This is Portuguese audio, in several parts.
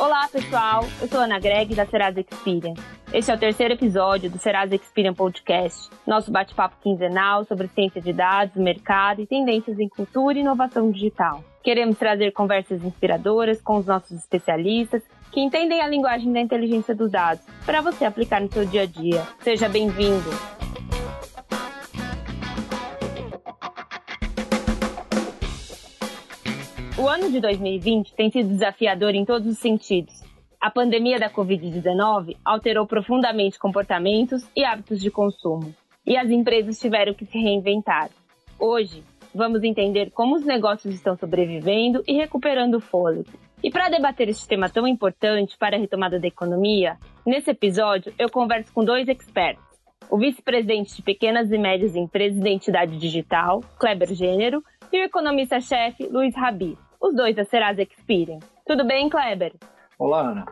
Olá, pessoal. Eu sou Ana Greg, da Serasa Experience. Este é o terceiro episódio do Serasa Experience Podcast, nosso bate-papo quinzenal sobre ciência de dados, mercado e tendências em cultura e inovação digital. Queremos trazer conversas inspiradoras com os nossos especialistas que entendem a linguagem da inteligência dos dados para você aplicar no seu dia a dia. Seja bem-vindo! O ano de 2020 tem sido desafiador em todos os sentidos. A pandemia da Covid-19 alterou profundamente comportamentos e hábitos de consumo, e as empresas tiveram que se reinventar. Hoje, vamos entender como os negócios estão sobrevivendo e recuperando o fôlego. E para debater este tema tão importante para a retomada da economia, nesse episódio eu converso com dois expertos. O vice-presidente de pequenas e médias empresas de identidade digital, Kleber Gênero, e o economista-chefe, Luiz Rabi os dois da Serasa Experience. Tudo bem, Kleber? Olá, Ana.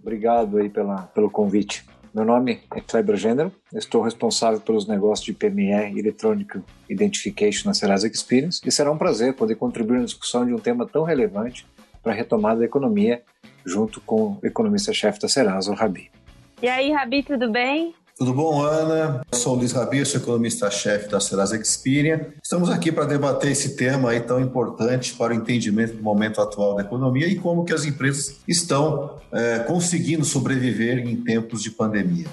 Obrigado aí pela, pelo convite. Meu nome é Kleber Gênero, estou responsável pelos negócios de PME Electronic Identification na Serasa Experience e será um prazer poder contribuir na discussão de um tema tão relevante para a retomada da economia junto com o economista-chefe da Serasa, o Rabi. E aí, Rabi, tudo bem? Tudo bom, Ana? Eu sou o Luiz Rabi, sou economista-chefe da Serasa Experian. Estamos aqui para debater esse tema aí tão importante para o entendimento do momento atual da economia e como que as empresas estão é, conseguindo sobreviver em tempos de pandemia.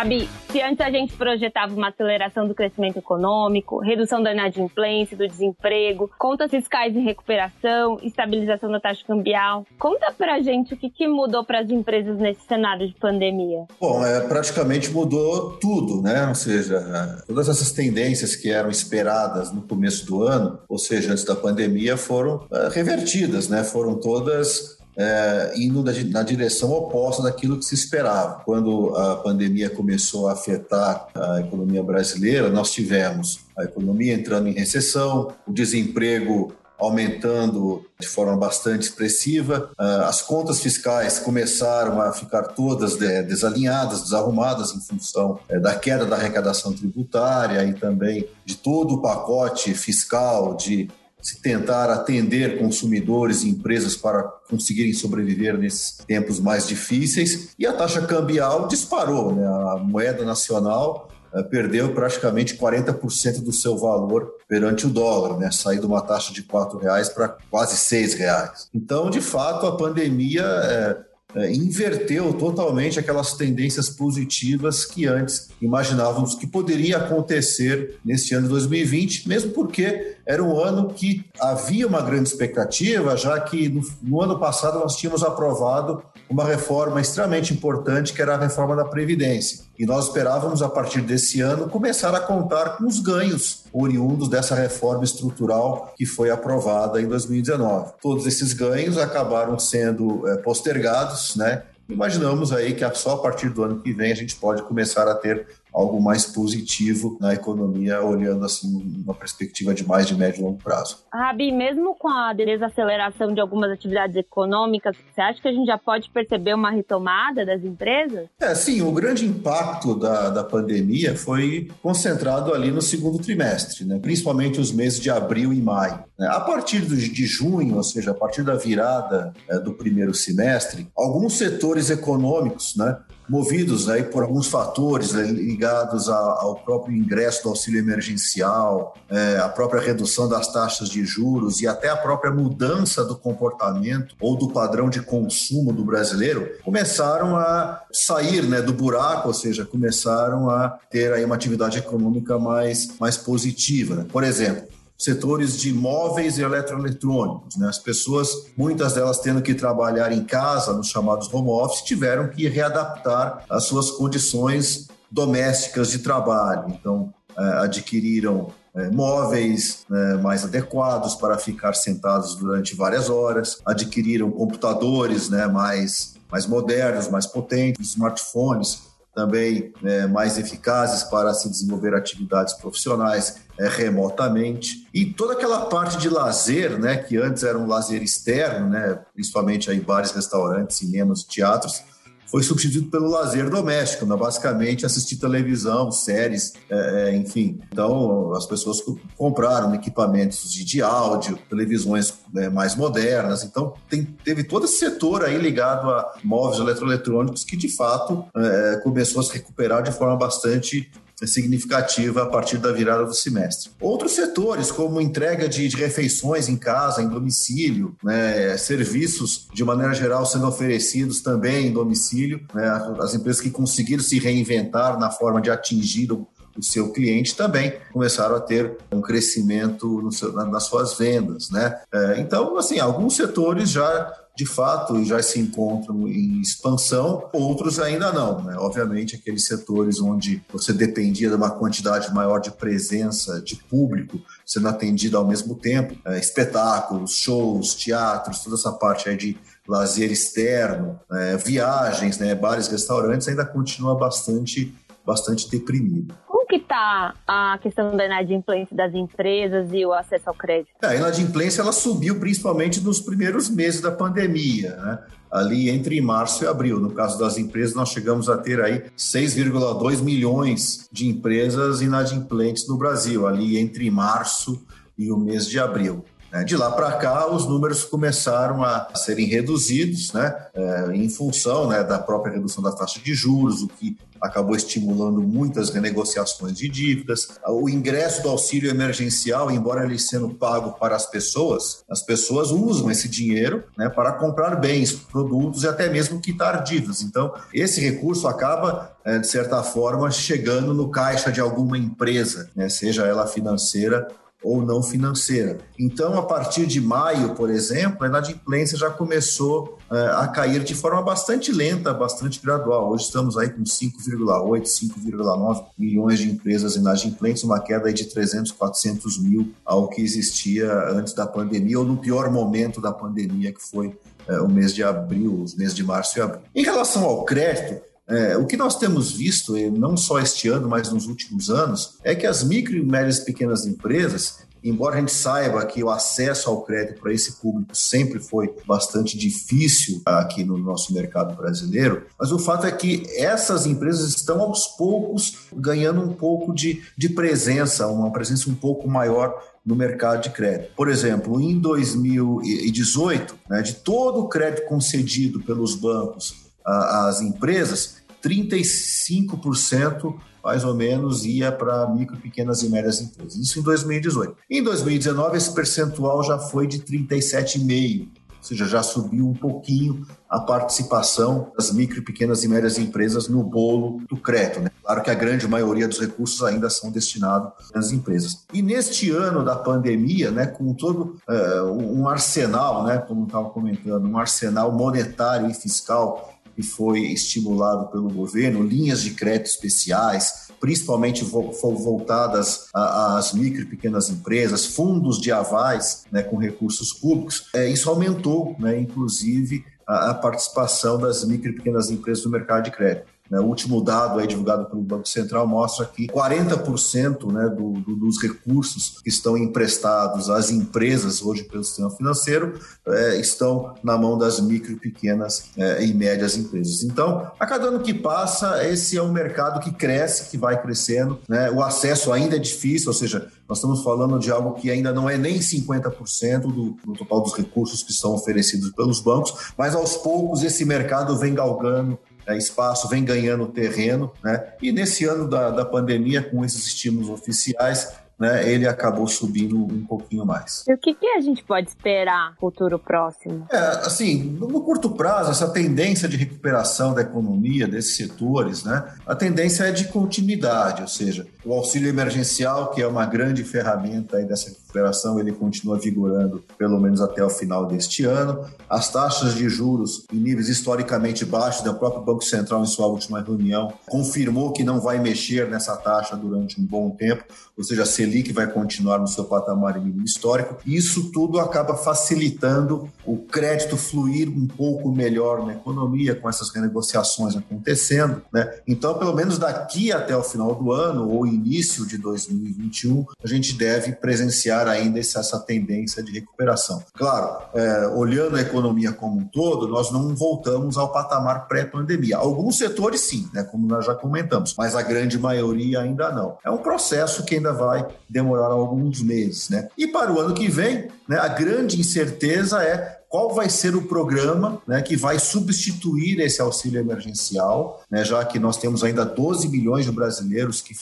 Rabi, se antes a gente projetava uma aceleração do crescimento econômico, redução da inadimplência, do desemprego, contas fiscais em recuperação, estabilização da taxa cambial, conta pra gente o que, que mudou para as empresas nesse cenário de pandemia. Bom, é, praticamente mudou tudo, né? Ou seja, todas essas tendências que eram esperadas no começo do ano, ou seja, antes da pandemia, foram é, revertidas, né? Foram todas é, indo na direção oposta daquilo que se esperava. Quando a pandemia começou a afetar a economia brasileira, nós tivemos a economia entrando em recessão, o desemprego aumentando de forma bastante expressiva. As contas fiscais começaram a ficar todas desalinhadas, desarrumadas em função eh, da queda da arrecadação tributária e também de todo o pacote fiscal de se tentar atender consumidores e empresas para conseguirem sobreviver nesses tempos mais difíceis. E a taxa cambial disparou, né? a moeda nacional uh, perdeu praticamente 40% do seu valor perante o dólar, né? saiu de uma taxa de R$ reais para quase R$ reais. Então, de fato, a pandemia é, é, inverteu totalmente aquelas tendências positivas que antes imaginávamos que poderia acontecer nesse ano de 2020, mesmo porque era um ano que havia uma grande expectativa, já que no, no ano passado nós tínhamos aprovado uma reforma extremamente importante, que era a reforma da Previdência. E nós esperávamos, a partir desse ano, começar a contar com os ganhos oriundos dessa reforma estrutural que foi aprovada em 2019. Todos esses ganhos acabaram sendo é, postergados, né? Imaginamos aí que só a partir do ano que vem a gente pode começar a ter algo mais positivo na economia, olhando assim uma perspectiva de mais de médio e longo prazo. Rabi, mesmo com a desaceleração de algumas atividades econômicas, você acha que a gente já pode perceber uma retomada das empresas? É, sim, o grande impacto da, da pandemia foi concentrado ali no segundo trimestre, né? principalmente os meses de abril e maio. Né? A partir de junho, ou seja, a partir da virada é, do primeiro semestre, alguns setores econômicos, né, movidos aí por alguns fatores né, ligados ao próprio ingresso do auxílio emergencial, é, a própria redução das taxas de juros e até a própria mudança do comportamento ou do padrão de consumo do brasileiro, começaram a sair né, do buraco, ou seja, começaram a ter aí uma atividade econômica mais, mais positiva. Né? Por exemplo, setores de móveis e eletroeletrônicos. Né? As pessoas, muitas delas tendo que trabalhar em casa, nos chamados home office, tiveram que readaptar as suas condições domésticas de trabalho. Então, é, adquiriram é, móveis é, mais adequados para ficar sentados durante várias horas, adquiriram computadores né, mais, mais modernos, mais potentes, smartphones também é, mais eficazes para se desenvolver atividades profissionais é, remotamente. E toda aquela parte de lazer, né, que antes era um lazer externo, né, principalmente aí bares, restaurantes, cinemas, teatros, foi substituído pelo lazer doméstico, né? basicamente assistir televisão, séries, é, é, enfim. Então, as pessoas compraram equipamentos de, de áudio, televisões é, mais modernas. Então, tem, teve todo esse setor aí ligado a móveis eletroeletrônicos que, de fato, é, começou a se recuperar de forma bastante significativa a partir da virada do semestre. Outros setores, como entrega de, de refeições em casa, em domicílio, né, serviços de maneira geral sendo oferecidos também em domicílio, né, as empresas que conseguiram se reinventar na forma de atingir o, o seu cliente também começaram a ter um crescimento seu, nas suas vendas, né? É, então, assim, alguns setores já de fato já se encontram em expansão, outros ainda não. Né? Obviamente, aqueles setores onde você dependia de uma quantidade maior de presença de público sendo atendido ao mesmo tempo, é, espetáculos, shows, teatros, toda essa parte aí de lazer externo, é, viagens, né, bares, restaurantes, ainda continua bastante, bastante deprimido que está a questão da inadimplência das empresas e o acesso ao crédito? É, a inadimplência ela subiu principalmente nos primeiros meses da pandemia, né? ali entre março e abril. No caso das empresas, nós chegamos a ter aí 6,2 milhões de empresas inadimplentes no Brasil, ali entre março e o mês de abril. Né? De lá para cá, os números começaram a serem reduzidos, né? É, em função né, da própria redução da taxa de juros, o que acabou estimulando muitas renegociações de dívidas. O ingresso do auxílio emergencial, embora ele sendo pago para as pessoas, as pessoas usam esse dinheiro né, para comprar bens, produtos e até mesmo quitar dívidas. Então, esse recurso acaba, é, de certa forma, chegando no caixa de alguma empresa, né, seja ela financeira ou não financeira. Então, a partir de maio, por exemplo, a inadimplência já começou uh, a cair de forma bastante lenta, bastante gradual. Hoje estamos aí com 5,8, 5,9 milhões de empresas inadimplentes, uma queda de 300, 400 mil ao que existia antes da pandemia, ou no pior momento da pandemia, que foi uh, o mês de abril, os meses de março e abril. Em relação ao crédito, é, o que nós temos visto, não só este ano, mas nos últimos anos, é que as micro e médias pequenas empresas, embora a gente saiba que o acesso ao crédito para esse público sempre foi bastante difícil aqui no nosso mercado brasileiro, mas o fato é que essas empresas estão aos poucos ganhando um pouco de, de presença, uma presença um pouco maior no mercado de crédito. Por exemplo, em 2018, né, de todo o crédito concedido pelos bancos às empresas, 35% mais ou menos ia para micro, pequenas e médias empresas. Isso em 2018. Em 2019, esse percentual já foi de 37,5%, ou seja, já subiu um pouquinho a participação das micro, pequenas e médias empresas no bolo do crédito. Né? Claro que a grande maioria dos recursos ainda são destinados às empresas. E neste ano da pandemia, né, com todo uh, um arsenal, né, como estava comentando, um arsenal monetário e fiscal que foi estimulado pelo governo, linhas de crédito especiais, principalmente voltadas às micro e pequenas empresas, fundos de avais né, com recursos públicos, é, isso aumentou, né, inclusive, a, a participação das micro e pequenas empresas no mercado de crédito. Né, o último dado aí divulgado pelo Banco Central mostra que 40% né, do, do, dos recursos que estão emprestados às empresas hoje pelo sistema financeiro é, estão na mão das micro, pequenas é, e médias empresas. Então, a cada ano que passa, esse é um mercado que cresce, que vai crescendo. Né, o acesso ainda é difícil, ou seja, nós estamos falando de algo que ainda não é nem 50% do, do total dos recursos que são oferecidos pelos bancos, mas aos poucos esse mercado vem galgando é, espaço, vem ganhando terreno, né? E nesse ano da, da pandemia, com esses estímulos oficiais, né, ele acabou subindo um pouquinho mais. E o que, que a gente pode esperar no futuro próximo? É, assim, no curto prazo, essa tendência de recuperação da economia desses setores, né, a tendência é de continuidade, ou seja, o auxílio emergencial, que é uma grande ferramenta aí dessa recuperação, ele continua vigorando pelo menos até o final deste ano. As taxas de juros em níveis historicamente baixos, o próprio Banco Central, em sua última reunião, confirmou que não vai mexer nessa taxa durante um bom tempo, ou seja, a Selic vai continuar no seu patamar mínimo histórico. Isso tudo acaba facilitando o crédito fluir um pouco melhor na economia, com essas renegociações acontecendo. Né? Então, pelo menos daqui até o final do ano ou início de 2021, a gente deve presenciar ainda essa tendência de recuperação. Claro, é, olhando a economia como um todo, nós não voltamos ao patamar pré-pandemia. Alguns setores sim, né, como nós já comentamos, mas a grande maioria ainda não. É um processo que ainda vai demorar alguns meses. Né? E para o ano que vem, né, a grande incerteza é qual vai ser o programa né, que vai substituir esse auxílio emergencial, né, já que nós temos ainda 12 milhões de brasileiros que,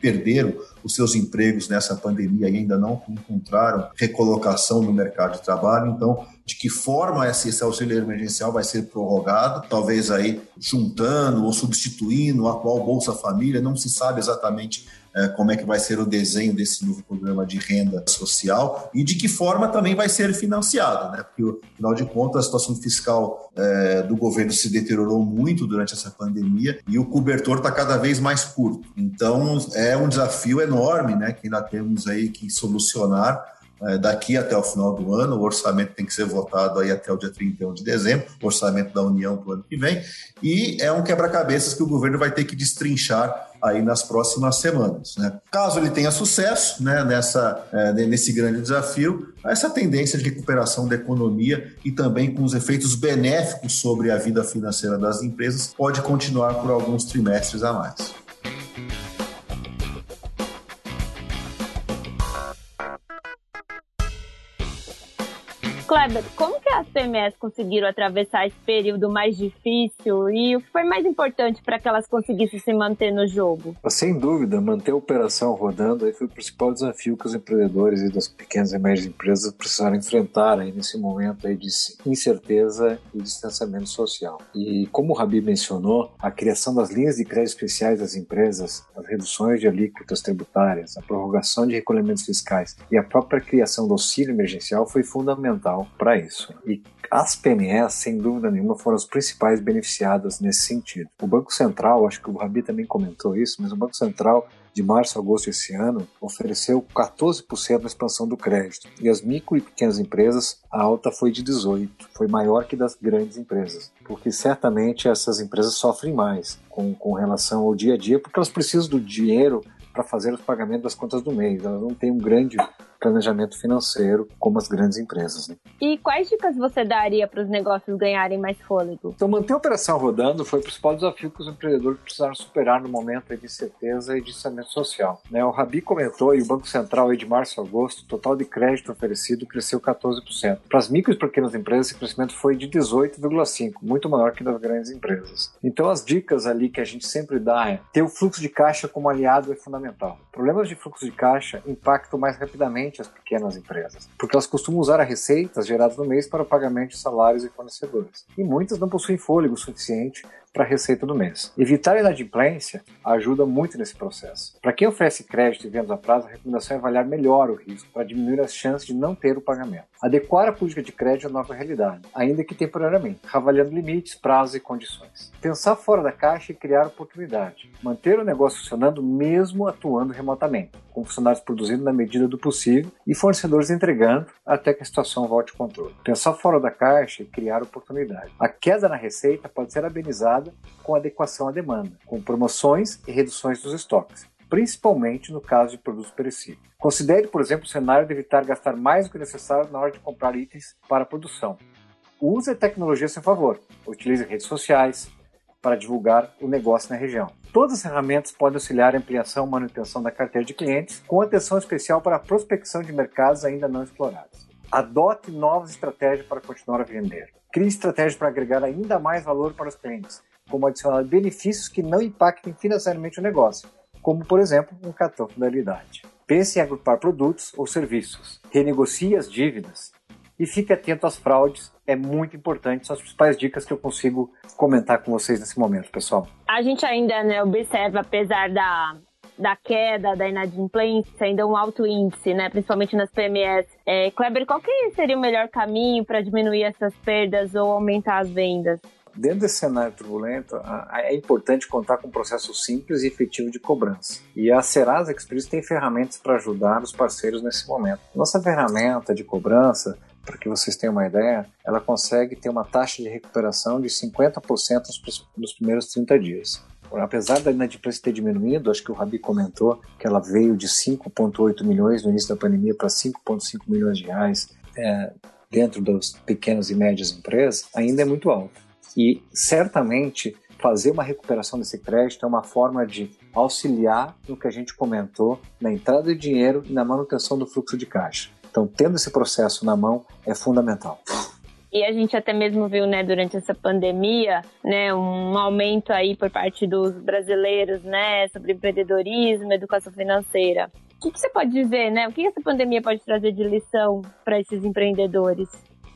perderam os seus empregos nessa pandemia e ainda não encontraram recolocação no mercado de trabalho. Então, de que forma esse, auxílio emergencial vai ser prorrogado, talvez aí juntando ou substituindo o atual Bolsa Família, não se sabe exatamente como é que vai ser o desenho desse novo programa de renda social e de que forma também vai ser financiado, né? Porque, afinal de contas, a situação fiscal é, do governo se deteriorou muito durante essa pandemia e o cobertor está cada vez mais curto. Então, é um desafio enorme, né? Que ainda temos aí que solucionar é, daqui até o final do ano. O orçamento tem que ser votado aí até o dia 31 de dezembro, o orçamento da União para o ano que vem. E é um quebra-cabeças que o governo vai ter que destrinchar aí nas próximas semanas. Né? Caso ele tenha sucesso né, nessa, é, nesse grande desafio, essa tendência de recuperação da economia e também com os efeitos benéficos sobre a vida financeira das empresas pode continuar por alguns trimestres a mais. Kleber, como que as PMEs conseguiram atravessar esse período mais difícil e o que foi mais importante para que elas conseguissem se manter no jogo? Sem dúvida, manter a operação rodando aí foi o principal desafio que os empreendedores e das pequenas e médias empresas precisaram enfrentar aí nesse momento aí de incerteza e distanciamento social. E como o Rabi mencionou, a criação das linhas de crédito especiais das empresas, as reduções de alíquotas tributárias, a prorrogação de recolhimentos fiscais e a própria criação do auxílio emergencial foi fundamental para isso. E as PMEs, sem dúvida nenhuma, foram as principais beneficiadas nesse sentido. O Banco Central, acho que o Rabi também comentou isso, mas o Banco Central de março a agosto desse ano, ofereceu 14% na expansão do crédito. E as micro e pequenas empresas, a alta foi de 18%, foi maior que das grandes empresas. Porque certamente essas empresas sofrem mais com, com relação ao dia a dia, porque elas precisam do dinheiro para fazer os pagamentos das contas do mês. Elas não têm um grande planejamento financeiro como as grandes empresas. Né? E quais dicas você daria para os negócios ganharem mais fôlego? Então, manter a operação rodando foi o principal desafio que os empreendedores precisaram superar no momento de incerteza e de distanciamento social. Né? O Rabi comentou, e o Banco Central, de março a agosto, o total de crédito oferecido cresceu 14%. Para as micro e pequenas empresas, esse crescimento foi de 18,5%, muito maior que das grandes empresas. Então, as dicas ali que a gente sempre dá é ter o fluxo de caixa como aliado é fundamental. Problemas de fluxo de caixa impactam mais rapidamente as pequenas empresas, porque elas costumam usar as receitas geradas no mês para o pagamento de salários e fornecedores. E muitas não possuem fôlego suficiente para a receita do mês. Evitar a inadimplência ajuda muito nesse processo. Para quem oferece crédito e vendas a prazo, a recomendação é avaliar melhor o risco para diminuir as chances de não ter o pagamento. Adequar a política de crédito à nova realidade, ainda que temporariamente, avaliando limites, prazos e condições. Pensar fora da caixa e criar oportunidade. Manter o negócio funcionando mesmo atuando remotamente, com funcionários produzindo na medida do possível e fornecedores entregando até que a situação volte ao controle. Pensar fora da caixa e criar oportunidade. A queda na receita pode ser amenizada com adequação à demanda, com promoções e reduções dos estoques, principalmente no caso de produtos perecíveis. Considere, por exemplo, o cenário de evitar gastar mais do que necessário na hora de comprar itens para a produção. Use a tecnologia a seu favor. Utilize redes sociais para divulgar o negócio na região. Todas as ferramentas podem auxiliar a ampliação e manutenção da carteira de clientes, com atenção especial para a prospecção de mercados ainda não explorados. Adote novas estratégias para continuar a vender. Crie estratégias para agregar ainda mais valor para os clientes, como adicionar benefícios que não impactem financeiramente o negócio, como, por exemplo, um cartão fidelidade. Pense em agrupar produtos ou serviços, renegocie as dívidas e fique atento às fraudes, é muito importante. São as principais dicas que eu consigo comentar com vocês nesse momento, pessoal. A gente ainda né, observa, apesar da da queda, da inadimplência, ainda um alto índice, né? Principalmente nas PMEs. É, Kleber, qual que seria o melhor caminho para diminuir essas perdas ou aumentar as vendas? Dentro desse cenário turbulento, é importante contar com um processo simples e efetivo de cobrança. E a Serasa Experience tem ferramentas para ajudar os parceiros nesse momento. Nossa ferramenta de cobrança para que vocês tenham uma ideia, ela consegue ter uma taxa de recuperação de 50% nos primeiros 30 dias. Apesar da inadimplência ter diminuído, acho que o Rabi comentou que ela veio de 5,8 milhões no início da pandemia para 5,5 milhões de reais é, dentro das pequenas e médias empresas, ainda é muito alta. E certamente fazer uma recuperação desse crédito é uma forma de auxiliar no que a gente comentou na entrada de dinheiro e na manutenção do fluxo de caixa. Então, tendo esse processo na mão é fundamental. E a gente até mesmo viu, né, durante essa pandemia, né, um aumento aí por parte dos brasileiros, né, sobre empreendedorismo, educação financeira. O que, que você pode dizer, né? O que essa pandemia pode trazer de lição para esses empreendedores?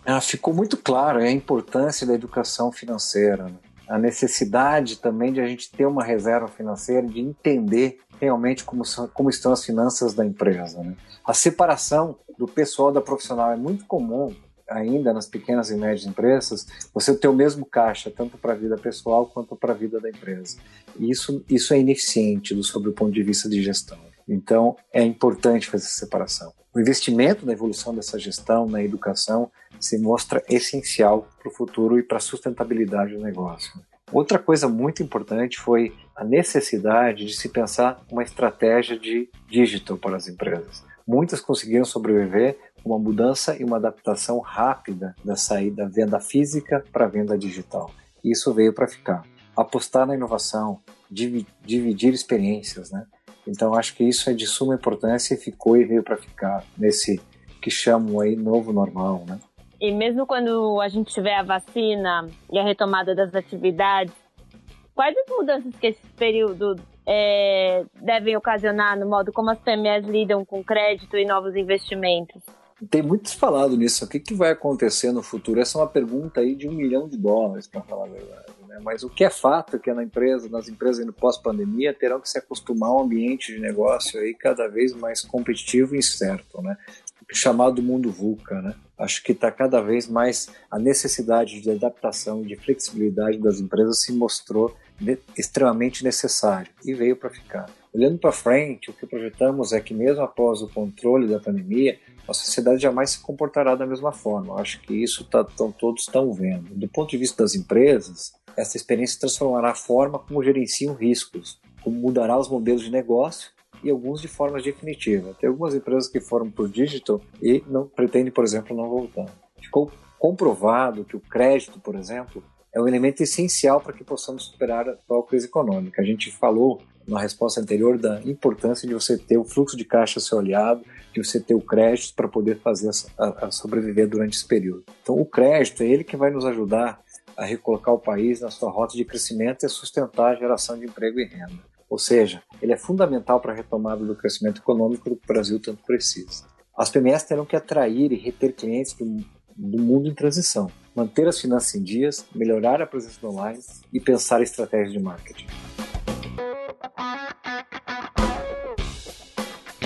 Ah, ficou muito claro a importância da educação financeira, né? a necessidade também de a gente ter uma reserva financeira, de entender realmente como, como estão as finanças da empresa. Né? A separação do pessoal da profissional é muito comum ainda nas pequenas e médias empresas, você ter o mesmo caixa, tanto para a vida pessoal quanto para a vida da empresa. E isso, isso é ineficiente sob o ponto de vista de gestão. Então, é importante fazer essa separação. O investimento na evolução dessa gestão, na educação, se mostra essencial para o futuro e para a sustentabilidade do negócio. Outra coisa muito importante foi a necessidade de se pensar uma estratégia de digital para as empresas. Muitas conseguiram sobreviver com uma mudança e uma adaptação rápida da saída da venda física para a venda digital. Isso veio para ficar. Apostar na inovação, dividir experiências, né? Então acho que isso é de suma importância e ficou e veio para ficar nesse que chamam aí novo normal, né? E mesmo quando a gente tiver a vacina e a retomada das atividades, quais as mudanças que esse período é, devem ocasionar no modo como as PMEs lidam com crédito e novos investimentos? Tem muito se falado nisso. O que, que vai acontecer no futuro? Essa é uma pergunta aí de um milhão de dólares, para falar a verdade. Né? Mas o que é fato é que na empresa, nas empresas no pós-pandemia terão que se acostumar a um ambiente de negócio aí cada vez mais competitivo e incerto, né? chamado mundo VUCA, né? Acho que está cada vez mais a necessidade de adaptação e de flexibilidade das empresas se mostrou extremamente necessário e veio para ficar. Olhando para frente, o que projetamos é que mesmo após o controle da pandemia, a sociedade jamais se comportará da mesma forma. Acho que isso tá, tão, todos estão vendo. Do ponto de vista das empresas, essa experiência transformará a forma como gerenciam riscos, como mudará os modelos de negócio e alguns de forma definitiva. Tem algumas empresas que foram para o digital e não pretendem, por exemplo, não voltar. Ficou comprovado que o crédito, por exemplo, é um elemento essencial para que possamos superar a atual crise econômica. A gente falou na resposta anterior da importância de você ter o fluxo de caixa seu aliado, de você ter o crédito para poder fazer a, a, sobreviver durante esse período. Então, o crédito é ele que vai nos ajudar a recolocar o país na sua rota de crescimento e a sustentar a geração de emprego e renda. Ou seja, ele é fundamental para a retomada do crescimento econômico que o Brasil tanto precisa. As PMEs terão que atrair e reter clientes do, do mundo em transição, manter as finanças em dias, melhorar a presença online e pensar estratégias de marketing.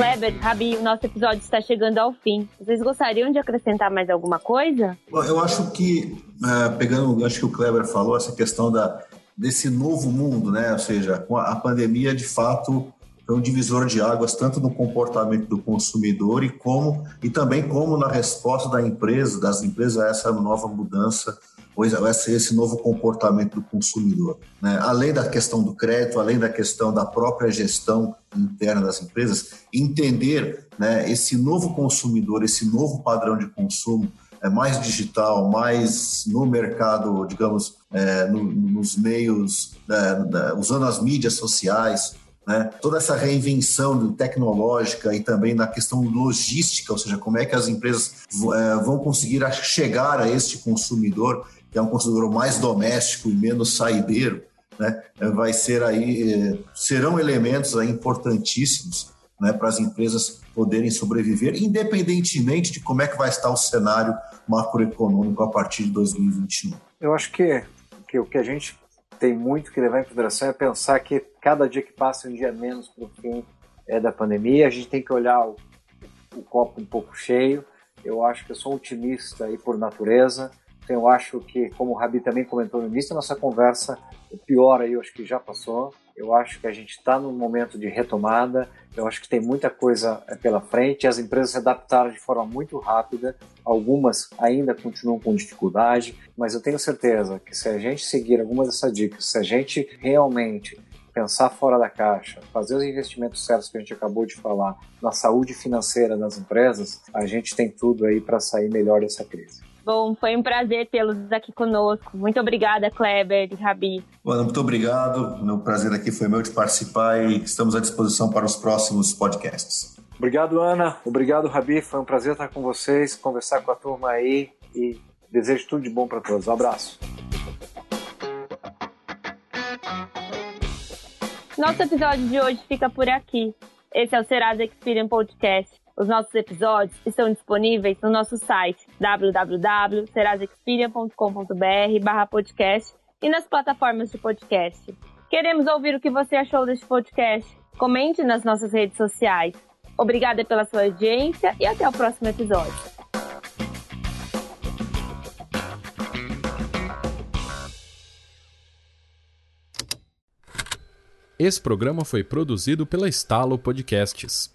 Kleber, Rabi, o nosso episódio está chegando ao fim. Vocês gostariam de acrescentar mais alguma coisa? Eu acho que, uh, pegando o gancho que o Kleber falou, essa questão da, desse novo mundo, né? Ou seja, a pandemia, de fato, foi um divisor de águas tanto no comportamento do consumidor e como e também como na resposta da empresa, das empresas a essa nova mudança vai ser esse novo comportamento do consumidor. Né? Além da questão do crédito, além da questão da própria gestão interna das empresas, entender né, esse novo consumidor, esse novo padrão de consumo, é mais digital, mais no mercado, digamos, é, no, nos meios, é, usando as mídias sociais, né? toda essa reinvenção tecnológica e também na questão logística, ou seja, como é que as empresas é, vão conseguir chegar a este consumidor que é um consumidor mais doméstico e menos saideiro, né, vai ser aí, eh, serão elementos aí importantíssimos né, para as empresas poderem sobreviver, independentemente de como é que vai estar o cenário macroeconômico a partir de 2021. Eu acho que, que o que a gente tem muito que levar em consideração é pensar que cada dia que passa um dia menos para o fim é, da pandemia, a gente tem que olhar o, o copo um pouco cheio. Eu acho que eu sou otimista aí por natureza eu acho que, como o Rabi também comentou no início da nossa conversa, o pior aí eu acho que já passou. Eu acho que a gente está num momento de retomada. Eu acho que tem muita coisa eh, pela frente. As empresas se adaptaram de forma muito rápida. Algumas ainda continuam com dificuldade, mas eu tenho certeza que se a gente seguir algumas dessas dicas, se a gente realmente pensar fora da caixa, fazer os investimentos certos que a gente acabou de falar na saúde financeira das empresas, a gente tem tudo aí para sair melhor dessa crise. Bom, foi um prazer tê-los aqui conosco. Muito obrigada, Kleber e Rabi. Bueno, muito obrigado. Meu prazer aqui foi meu de participar e estamos à disposição para os próximos podcasts. Obrigado, Ana. Obrigado, Rabi. Foi um prazer estar com vocês, conversar com a turma aí e desejo tudo de bom para todos. Um abraço. Nosso episódio de hoje fica por aqui. Esse é o Serasa Experience Podcast. Os nossos episódios estão disponíveis no nosso site www.serasexperian.com.br podcast e nas plataformas de podcast. Queremos ouvir o que você achou deste podcast. Comente nas nossas redes sociais. Obrigada pela sua audiência e até o próximo episódio. Esse programa foi produzido pela Estalo Podcasts.